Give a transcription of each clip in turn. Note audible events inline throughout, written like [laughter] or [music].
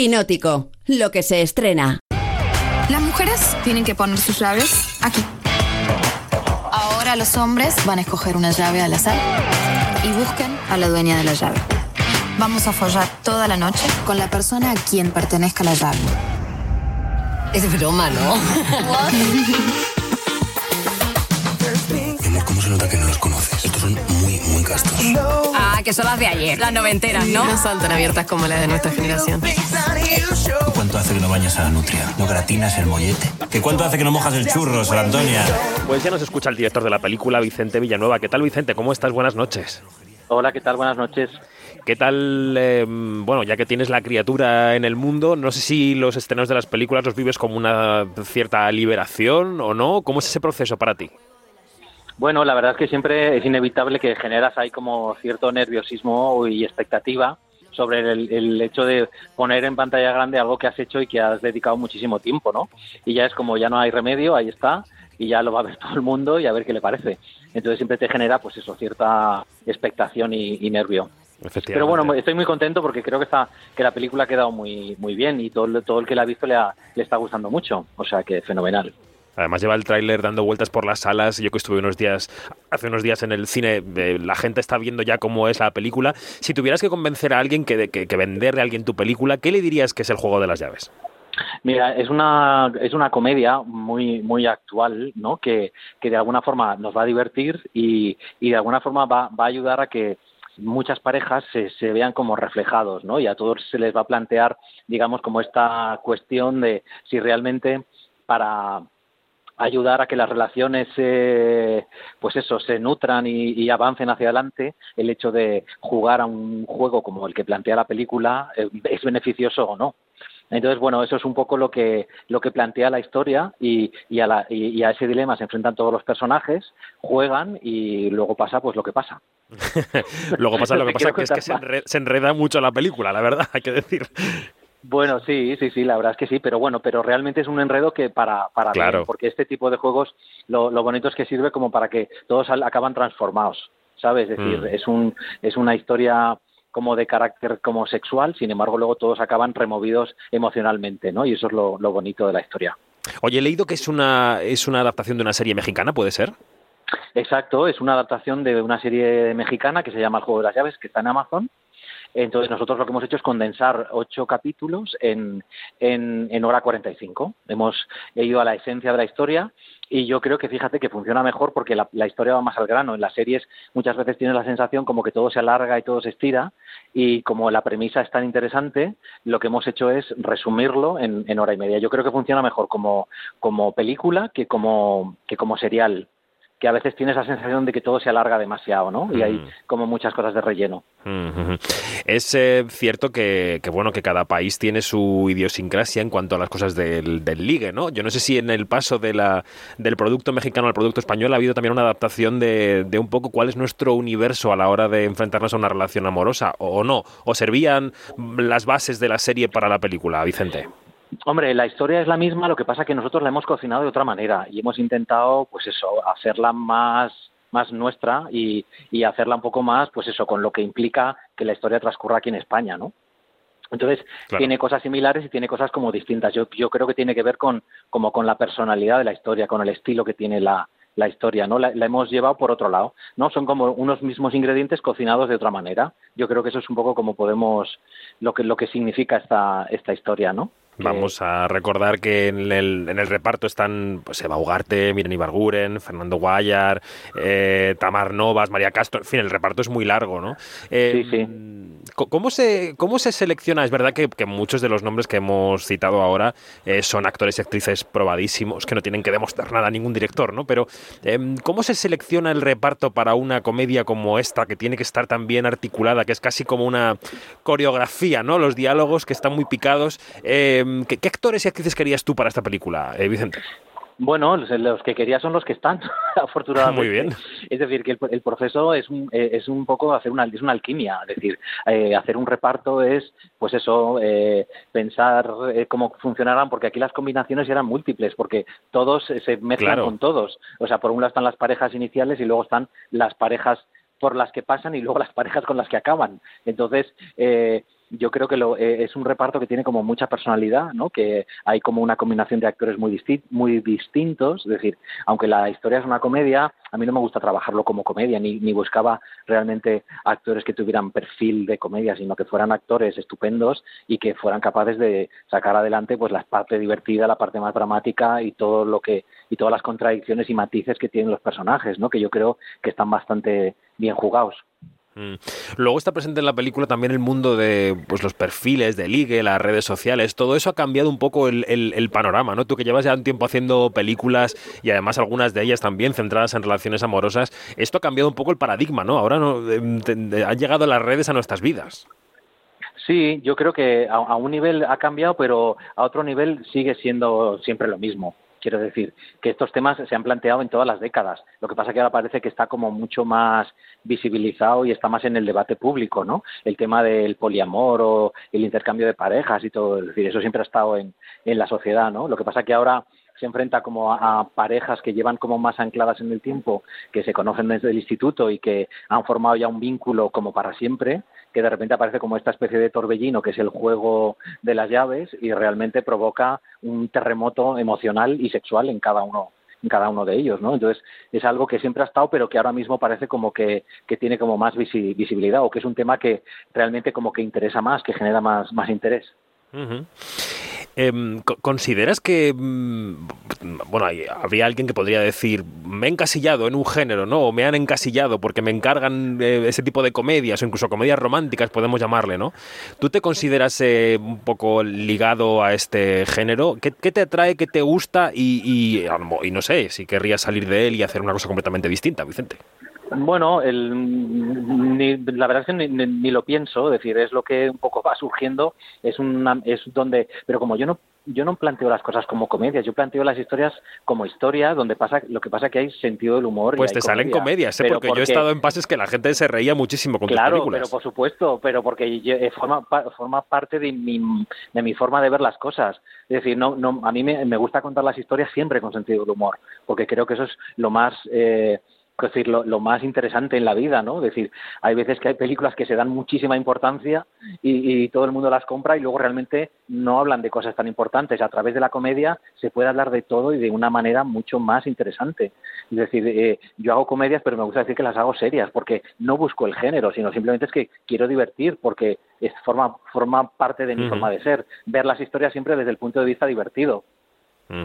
Quinótico, lo que se estrena. Las mujeres tienen que poner sus llaves aquí. Ahora los hombres van a escoger una llave al azar y busquen a la dueña de la llave. Vamos a follar toda la noche con la persona a quien pertenezca la llave. Es broma, ¿no? ¿cómo se nota que no los conoces? Estos son muy, muy castos. Ah, que son las de ayer, las noventeras, ¿no? No son tan abiertas como las de nuestra generación. ¿Cuánto hace que no bañas a la nutria? ¿No gratinas el mollete? ¿Que cuánto hace que no mojas el churro, Sor Antonia? Pues ya nos escucha el director de la película, Vicente Villanueva. ¿Qué tal, Vicente? ¿Cómo estás? Buenas noches. Hola, ¿qué tal? Buenas noches. ¿Qué tal, eh, bueno, ya que tienes la criatura en el mundo, no sé si los estrenos de las películas los vives como una cierta liberación o no? ¿Cómo es ese proceso para ti? Bueno, la verdad es que siempre es inevitable que generas ahí como cierto nerviosismo y expectativa sobre el, el, hecho de poner en pantalla grande algo que has hecho y que has dedicado muchísimo tiempo, ¿no? Y ya es como ya no hay remedio, ahí está, y ya lo va a ver [laughs] todo el mundo y a ver qué le parece. Entonces siempre te genera, pues eso, cierta expectación y, y nervio. Pero bueno, estoy muy contento porque creo que está que la película ha quedado muy muy bien y todo, todo el que la ha visto le, ha, le está gustando mucho, o sea que fenomenal. Además lleva el tráiler dando vueltas por las salas. Yo que estuve unos días, hace unos días en el cine, eh, la gente está viendo ya cómo es la película. Si tuvieras que convencer a alguien que, que, que venderle a alguien tu película, ¿qué le dirías que es el juego de las llaves? Mira, es una, es una comedia muy, muy actual, ¿no? Que, que de alguna forma nos va a divertir y, y de alguna forma va, va a ayudar a que muchas parejas se, se, vean como reflejados, ¿no? Y a todos se les va a plantear, digamos, como esta cuestión de si realmente para ayudar a que las relaciones, eh, pues eso, se nutran y, y, avancen hacia adelante, el hecho de jugar a un juego como el que plantea la película eh, es beneficioso o no. Entonces, bueno, eso es un poco lo que, lo que plantea la historia y, y, a la, y, a ese dilema se enfrentan todos los personajes, juegan y luego pasa pues lo que pasa. [laughs] luego pasa lo que [laughs] pasa, que es que se enreda, se enreda mucho la película, la verdad, [laughs] hay que decir. Bueno, sí, sí, sí, la verdad es que sí, pero bueno, pero realmente es un enredo que para, para claro. bien, porque este tipo de juegos lo, lo bonito es que sirve como para que todos acaban transformados, ¿sabes? Es decir, mm. es, un, es una historia como de carácter como sexual, sin embargo luego todos acaban removidos emocionalmente, ¿no? Y eso es lo, lo bonito de la historia. Oye, he leído que es una, es una adaptación de una serie mexicana, ¿puede ser? Exacto, es una adaptación de una serie mexicana que se llama El Juego de las Llaves, que está en Amazon. Entonces nosotros lo que hemos hecho es condensar ocho capítulos en, en, en hora 45. Hemos ido a la esencia de la historia y yo creo que fíjate que funciona mejor porque la, la, historia va más al grano. En las series muchas veces tienes la sensación como que todo se alarga y todo se estira y como la premisa es tan interesante, lo que hemos hecho es resumirlo en, en hora y media. Yo creo que funciona mejor como, como película que como, que como serial que a veces tienes la sensación de que todo se alarga demasiado, ¿no? Y hay Mm. como muchas cosas de relleno. Ujú. Es eh, cierto que, que, bueno, que cada país tiene su idiosincrasia en cuanto a las cosas del, del ligue, ¿no? Yo no sé si en el paso de la, del producto mexicano al producto español ha habido también una adaptación de, de un poco cuál es nuestro universo a la hora de enfrentarnos a una relación amorosa, o no, o servían las bases de la serie para la película, Vicente. Hombre, la historia es la misma, lo que pasa es que nosotros la hemos cocinado de otra manera y hemos intentado, pues eso, hacerla más más nuestra y, y hacerla un poco más, pues eso, con lo que implica que la historia transcurra aquí en España, ¿no? Entonces, claro. tiene cosas similares y tiene cosas como distintas. Yo, yo creo que tiene que ver con, como con la personalidad de la historia, con el estilo que tiene la, la historia, ¿no? La, la, hemos llevado por otro lado, ¿no? Son como unos mismos ingredientes cocinados de otra manera. Yo creo que eso es un poco como podemos, lo que, lo que significa esta, esta historia, ¿no? Vamos a recordar que en el, en el reparto están pues, Eva Ugarte, Miren Ibarguren, Fernando Guayar, eh, Tamar Novas, María Castro, en fin, el reparto es muy largo, ¿no? Eh, sí, sí. ¿Cómo, se, ¿Cómo se selecciona? Es verdad que, que muchos de los nombres que hemos citado ahora eh, son actores y actrices probadísimos, que no tienen que demostrar nada a ningún director, ¿no? Pero em, ¿cómo se selecciona el reparto para una comedia como esta, que tiene que estar tan bien articulada, que es casi como una coreografía, ¿no? Los diálogos que están muy picados. ¿qué, ¿qué, actores y actrices querías tú para esta película, eh, Vicente? Bueno, los, que quería son los que están, [laughs] afortunadamente. Muy bien. Es decir, que el, el proceso es un, eh, es un poco hacer una, es una alquimia. Es decir, eh, hacer un reparto es, pues eso, eh, pensar eh, cómo funcionarán, porque aquí las combinaciones eran múltiples, porque todos se mezclan claro. con todos. O sea, por un lado están las parejas iniciales y luego están las parejas por las que pasan y luego las parejas con las que acaban. Entonces, eh, yo creo que lo, eh, es un reparto que tiene como mucha personalidad, ¿no? Que hay como una combinación de actores muy, disti muy distintos, es decir, aunque la historia es una comedia, a mí no me gusta trabajarlo como comedia, ni, ni buscaba realmente actores que tuvieran perfil de comedia, sino que fueran actores estupendos y que fueran capaces de sacar adelante pues la parte divertida, la parte más dramática y todo lo que y todas las contradicciones y matices que tienen los personajes, ¿no? Que yo creo que están bastante bien jugados. Mm. Luego está presente en la película también el mundo de pues, los perfiles de ligue, las redes sociales. Todo eso ha cambiado un poco el, panorama, ¿no? Tú que llevas ya un tiempo haciendo películas y además algunas de ellas también centradas en relaciones amorosas, esto ha cambiado un poco el paradigma, ¿no? Ahora no, han llegado las redes a nuestras vidas. Sí, yo creo que a un nivel ha cambiado, pero a otro nivel sigue siendo siempre lo mismo. Quiero decir que estos temas se han planteado en todas las décadas. Lo que pasa que ahora parece que está como mucho más visibilizado y está más en el debate público, ¿no? El tema del poliamor o el intercambio de parejas y todo. Es decir, eso siempre ha estado en, en la sociedad, ¿no? Lo que pasa que ahora se enfrenta como a, parejas que llevan como más ancladas en el tiempo, que se conocen desde el instituto y que han formado ya un vínculo como para siempre, que de repente aparece como esta especie de torbellino que es el juego de las llaves y realmente provoca un terremoto emocional y sexual en cada uno en cada uno de ellos, ¿no? Entonces es algo que siempre ha estado, pero que ahora mismo parece como que, que tiene como más visibilidad o que es un tema que realmente como que interesa más, que genera más, más interés. Em, ¿Consideras que, mm, bueno, habría alguien que podría decir, me he encasillado en un género, ¿no? O me han encasillado porque me encargan eh, ese tipo de comedias, o incluso comedias románticas, podemos llamarle, ¿no? ¿Tú te consideras eh, un poco ligado a este género? ¿Qué, te atrae, qué te gusta y, y no sé, si querrías salir de él y hacer una cosa completamente distinta, Vicente? Bueno, el, la verdad es que ni, lo pienso, es decir, es lo que un poco va surgiendo, es una, es donde, pero como yo no yo no planteo las cosas como comedias, yo planteo las historias como historias donde pasa lo que pasa que hay sentido del humor. Pues te salen comedias, ¿eh? porque, yo he estado en pases que la gente se reía muchísimo con claro, tus películas. pero por supuesto, pero porque eh, forma, forma parte de mi, de mi forma de ver las cosas. Es decir, no, no, a mí me, me gusta contar las historias siempre con sentido del humor, porque creo que eso es lo más... Eh, es decir, lo, más interesante en la vida, ¿no? Es decir, hay veces que hay películas que se dan muchísima importancia y, todo el mundo las compra y luego realmente no hablan de cosas tan importantes. A través de la comedia se puede hablar de todo y de una manera mucho más interesante. Es decir, eh, yo hago comedias, pero me gusta decir que las hago serias porque no busco el género, sino simplemente es que quiero divertir porque es, forma, forma parte de mi forma de ser. Ver las historias siempre desde el punto de vista divertido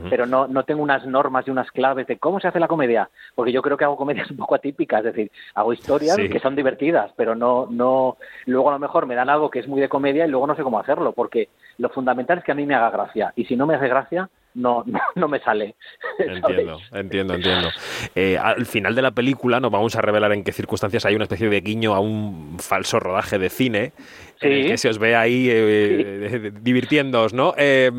pero no, no tengo unas normas y unas claves de cómo se hace la comedia, porque yo creo que hago comedias [laughs] un poco atípicas, es decir, hago historias que son divertidas, pero no, no, luego a lo mejor me dan algo que es muy de comedia y luego no sé cómo hacerlo, porque lo fundamental es que a mí me haga gracia, y si no me hace gracia, no, no, me sale. [laughs] Entiendo, entiendo, entiendo. Eh, al final de la película nos vamos a revelar en qué circunstancias hay una especie de guiño a un falso rodaje de cine que se os ve ahí eh, divirtiéndoos, ¿no? Eh,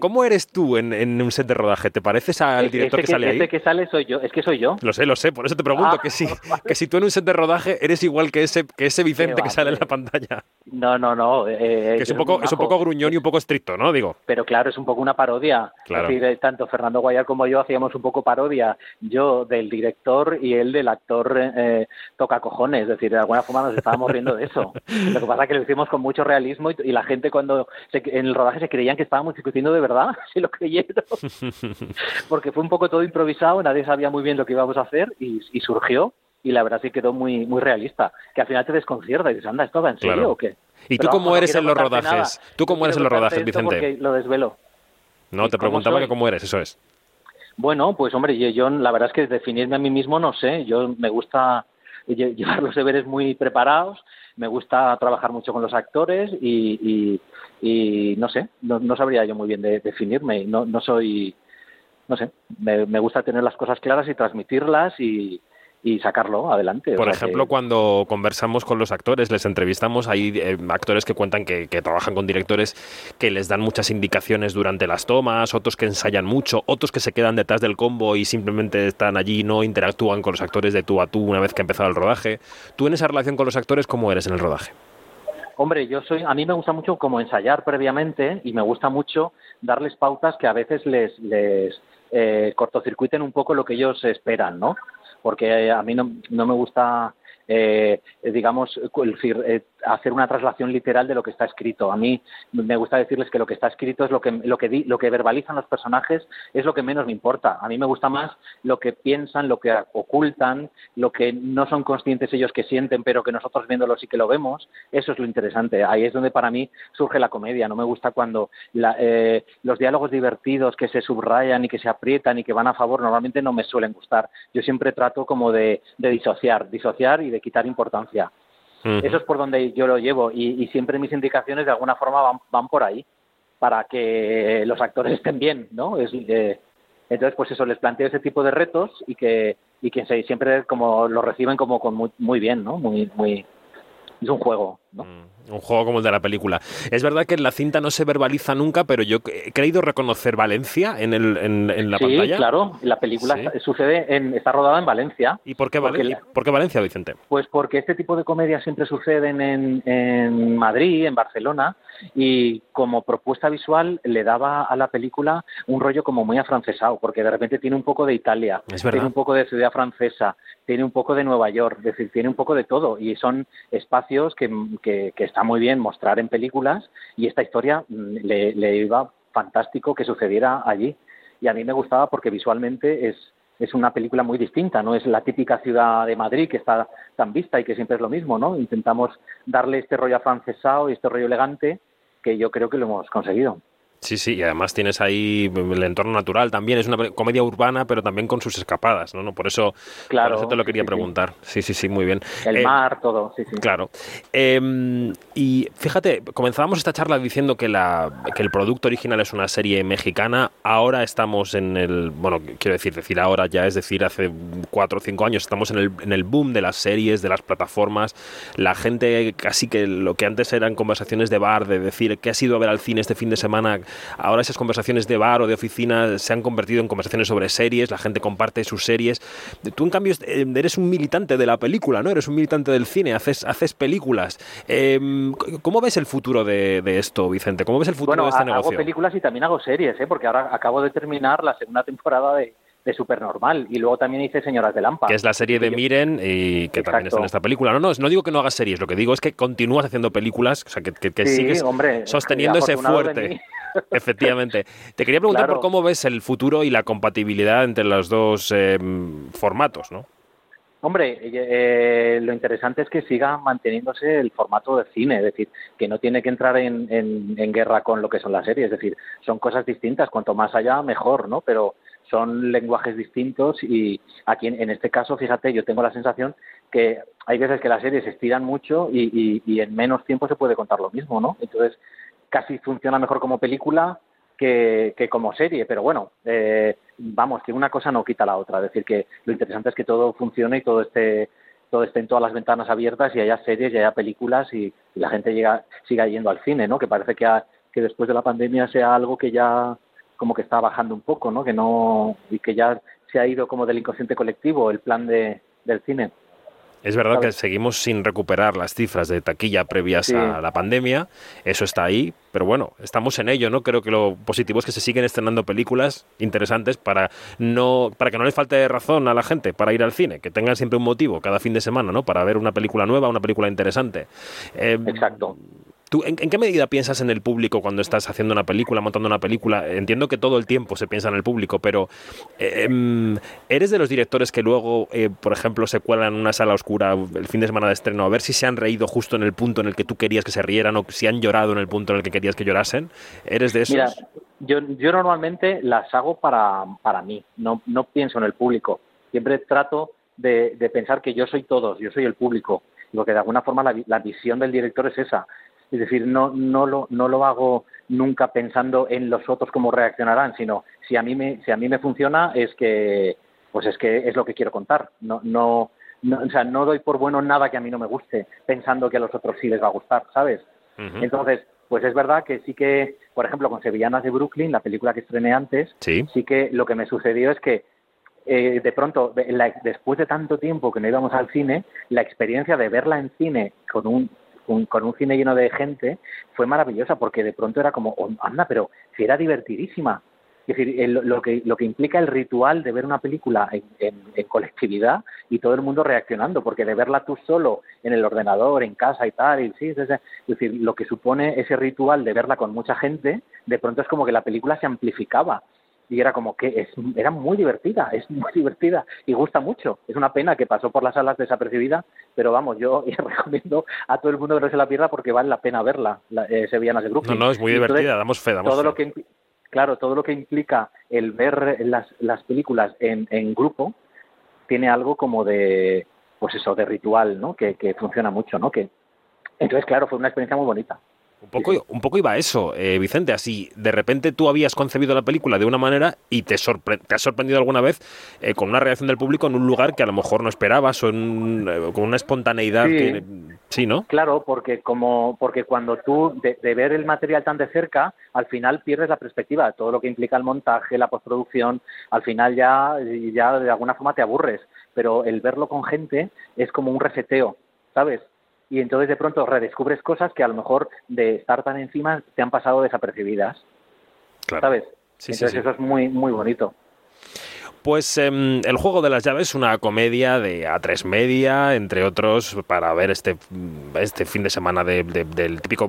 ¿Cómo eres tú en, un set de rodaje? ¿Te pareces al director que, sale ahí? Ese que sale soy yo, es que soy yo. Lo sé, lo sé, por eso te pregunto, ah, que, si, [laughs] que si tú en un set de rodaje eres igual que ese, que ese Vicente que sale en la pantalla. No, no, no. que es un, poco, es un poco gruñón y un poco estricto, ¿no? Digo. Pero claro, es un poco una parodia. Claro. tanto Fernando Guayar como yo hacíamos un poco parodia, yo del director y él del actor eh, toca cojones, es decir, de alguna forma nos estábamos riendo de eso. [laughs] Lo que pasa es que lo hicimos con mucho realismo y, la gente cuando en el rodaje se creían que estábamos discutiendo de verdad, [laughs] se lo creyeron, [laughs] porque fue un poco todo improvisado, nadie sabía muy bien lo que íbamos a hacer y, surgió y la verdad sí quedó muy muy realista, que al final te desconcierta y dices, anda, ¿esto va en serio o qué? ¿Y tú cómo eres en los rodajes? ¿Tú cómo eres en los rodajes, Vicente? Lo desvelo. No, te preguntaba que cómo eres, eso es. Bueno, pues hombre, yo, la verdad es que definirme a mí mismo no sé. Yo me gusta [laughs] llevar los deberes muy preparados, me gusta trabajar mucho con los actores y, y, no sé, no, sabría yo muy bien de, definirme. No, no soy, no sé, me, me gusta tener las cosas claras y transmitirlas y, y sacarlo adelante. Por ejemplo, cuando conversamos con los actores, les entrevistamos, hay eh, actores que cuentan que, trabajan con directores que les dan muchas indicaciones durante las tomas, otros que ensayan mucho, otros que se quedan detrás del combo y simplemente están allí y no interactúan con los actores de tú a tú una vez que ha empezado el rodaje. ¿Tú en esa relación con los actores cómo eres en el rodaje? Hombre, yo soy, a mí me gusta mucho como ensayar previamente y me gusta mucho darles pautas que a veces les, les eh, cortocircuiten un poco lo que ellos esperan, ¿no? Porque a mí no, no me gusta, eh, digamos, eh, hacer una traslación literal de lo que está escrito. A mí me gusta decirles que lo que está escrito es lo que lo que lo que verbalizan los personajes es lo que menos me importa. A mí me gusta más lo que piensan, lo que ocultan, lo que no son conscientes ellos que sienten, pero que nosotros viéndolo sí que lo vemos. Eso es lo interesante. Ahí es donde para mí surge la comedia. No me gusta cuando eh, los diálogos divertidos que se subrayan y que se aprietan y que van a favor normalmente no me suelen gustar. Yo siempre trato como de, de disociar, disociar y de quitar importancia. Eso es por donde yo lo llevo y, siempre mis indicaciones de alguna forma van, van, por ahí para que los actores estén bien, ¿no? Es, eh, entonces, pues eso, les planteo ese tipo de retos y que, y que siempre como lo reciben como con muy, muy bien, ¿no? Muy, muy, es un juego, ¿no? Mm. Un juego como el de la película. Es verdad que en la cinta no se verbaliza nunca, pero yo he creído reconocer Valencia en, el, en, la pantalla. Sí, claro. La película sucede en, está rodada en Valencia. ¿Y por qué, por qué Valencia, Vicente? Pues porque este tipo de comedias siempre suceden en, en Madrid, en Barcelona, y como propuesta visual le daba a la película un rollo como muy afrancesado, porque de repente tiene un poco de Italia, tiene un poco de ciudad francesa, tiene un poco de Nueva York, es decir, tiene un poco de todo, y son espacios que, que, que está muy bien mostrar en películas y esta historia mm, le, iba fantástico que sucediera allí. Y a mí me gustaba porque visualmente es, es una película muy distinta, no es la típica ciudad de Madrid que está tan vista y que siempre es lo mismo, ¿no? Intentamos darle este rollo afrancesado y este rollo elegante que yo creo que lo hemos conseguido. Sí, sí, y además tienes ahí el entorno natural también, es una comedia urbana, pero también con sus escapadas, ¿no? Por eso, claro, te lo quería preguntar. Sí. sí, sí, muy bien. El eh, mar, todo, sí, sí. Claro. Em, y fíjate, comenzábamos esta charla diciendo que, la, que el producto original es una serie mexicana, ahora estamos en el, bueno, quiero decir, decir ahora ya, es decir, hace cuatro o cinco años estamos en el, en el boom de las series, de las plataformas, la gente casi que lo que antes eran conversaciones de bar, de decir, ¿qué ha sido a ver al cine este fin de semana? Ahora esas conversaciones de bar o de oficina se han convertido en conversaciones sobre series, la gente comparte sus series. Tú, en cambio, eh, eres un militante de la película, ¿no? Eres un militante del cine, haces, haces películas. Em, ¿Cómo ves el futuro de, esto, Vicente? ¿Cómo ves el futuro de este negocio? Hago películas y también hago series, ¿eh? Porque ahora acabo de terminar la segunda temporada de, de Supernormal. Y luego también hice Señoras de Lampa. Que es la serie de Miren y que también está en esta película. No, no, no digo que no hagas series, lo que digo es que continúas haciendo películas, o sea, que, que, sigues sosteniendo ese fuerte. Efectivamente. Te quería preguntar por cómo ves el futuro y la compatibilidad entre los dos em, formatos, ¿no? Hombre, eh, lo interesante es que siga manteniéndose el formato de cine, es decir, que no tiene que entrar en, en, guerra con lo que son las series, es decir, son cosas distintas, cuanto más allá mejor, ¿no? Pero son lenguajes distintos y aquí en, este caso, fíjate, yo tengo la sensación que hay veces que las series se estiran mucho y, y en menos tiempo se puede contar lo mismo, ¿no? Entonces, casi funciona mejor como película que, como serie, pero bueno, eh, vamos, que una cosa no quita la otra, es decir, que lo interesante es que todo funcione y todo esté todo esté en todas las ventanas abiertas y haya series y haya películas y, la gente llega, siga yendo al cine, ¿no? Que parece que, que después de la pandemia sea algo que ya como que está bajando un poco, ¿no? Que no y que ya se ha ido como del inconsciente colectivo el plan de, del cine. Es verdad que seguimos sin recuperar las cifras de taquilla previas a la pandemia, eso está ahí, pero bueno, estamos en ello, ¿no? Creo que lo positivo es que se siguen estrenando películas interesantes para no para que no les falte razón a la gente para ir al cine, que tengan siempre un motivo cada fin de semana, ¿no? Para ver una película nueva, una película interesante. Eh, Exacto. ¿Tú en, qué medida piensas en el público cuando estás haciendo una película, montando una película? Entiendo que todo el tiempo se piensa en el público, pero em, ¿eres de los directores que luego, eh, por ejemplo, se cuelan en una sala oscura el fin de semana de estreno a ver si se han reído justo en el punto en el que tú querías que se rieran o si han llorado en el punto en el que querías que llorasen? ¿Eres de esos? Mira, yo, yo normalmente las hago para, para mí, no, no pienso en el público. Siempre trato de, pensar que yo soy todos, yo soy el público. Lo que de alguna forma la visión del director es esa es decir, no, no, lo, no lo hago nunca pensando en los otros cómo reaccionarán, sino si a mí me, si a mí me funciona es que, pues es que es lo que quiero contar. No, no, o sea, no doy por bueno nada que a mí no me guste, pensando que a los otros sí les va a gustar, ¿sabes? Entonces, pues es verdad que sí que, por ejemplo, con Sevillanas de Brooklyn, la película que estrené antes, sí, sí que lo que me sucedió es que eh, de pronto, después de tanto tiempo que no íbamos al cine, la experiencia de verla en cine con un con un cine lleno de gente, fue maravillosa porque de pronto era como, oh, anda, pero si era divertidísima. Es decir, lo, que, lo que implica el ritual de ver una película en, en- colectividad y todo el mundo reaccionando, porque de verla tú solo en el ordenador, en casa y tal, y sí. es decir, lo que supone ese ritual de verla con mucha gente, de pronto es como que la película se amplificaba y era como que es, era muy divertida, es muy [laughs] divertida y gusta mucho. Es una pena que pasó por las salas desapercibida, pero vamos, yo [laughs] recomiendo a todo el mundo que no se la pierda porque vale la pena verla, la, eh, Sevillanas de No, Brooklyn. no, es muy entonces, divertida, damos fe, damos todo fe. lo que claro todo lo que implica el ver las, las películas en, en grupo tiene algo como de pues eso de ritual no que, que funciona mucho no que entonces claro fue una experiencia muy bonita Un poco, un poco iba a eso, eh, Vicente, así de repente tú habías concebido la película de una manera y te, sorpre- te has sorprendido alguna vez eh, con una reacción del público en un lugar que a lo mejor no esperabas o en, eh, con una espontaneidad Sí. que... Sí, ¿no? Claro, porque como porque cuando tú de, de ver el material tan de cerca, al final pierdes la perspectiva, todo lo que implica el montaje, la postproducción, al final ya ya de alguna forma te aburres, pero el verlo con gente es como un reseteo, ¿sabes? Y entonces de pronto redescubres cosas que a lo mejor de estar tan encima te han pasado desapercibidas, Claro. ¿sabes? Sí, sí, entonces sí. eso es muy muy bonito. Pues em, El juego de las llaves, una comedia de A3 Media, entre otros, para ver este, este fin de semana de- de- del típico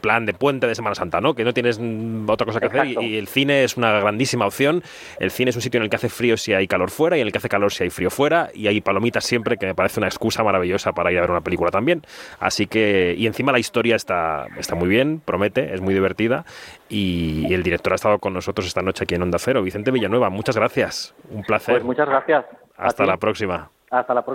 plan de puente de Semana Santa, ¿no? Que no tienes mm, otra cosa que hacer y el cine es una grandísima opción. El cine es un sitio en el que hace frío si hay calor fuera y en el que hace calor si hay frío fuera y hay palomitas siempre, que me parece una excusa maravillosa para ir a ver una película también. Así que, y encima la historia está, está muy bien, promete, es muy divertida y, y el director ha estado con nosotros esta noche aquí en Onda Cero. Vicente Villanueva, muchas gracias. Un placer. Pues muchas gracias. Hasta la próxima. Hasta la próxima.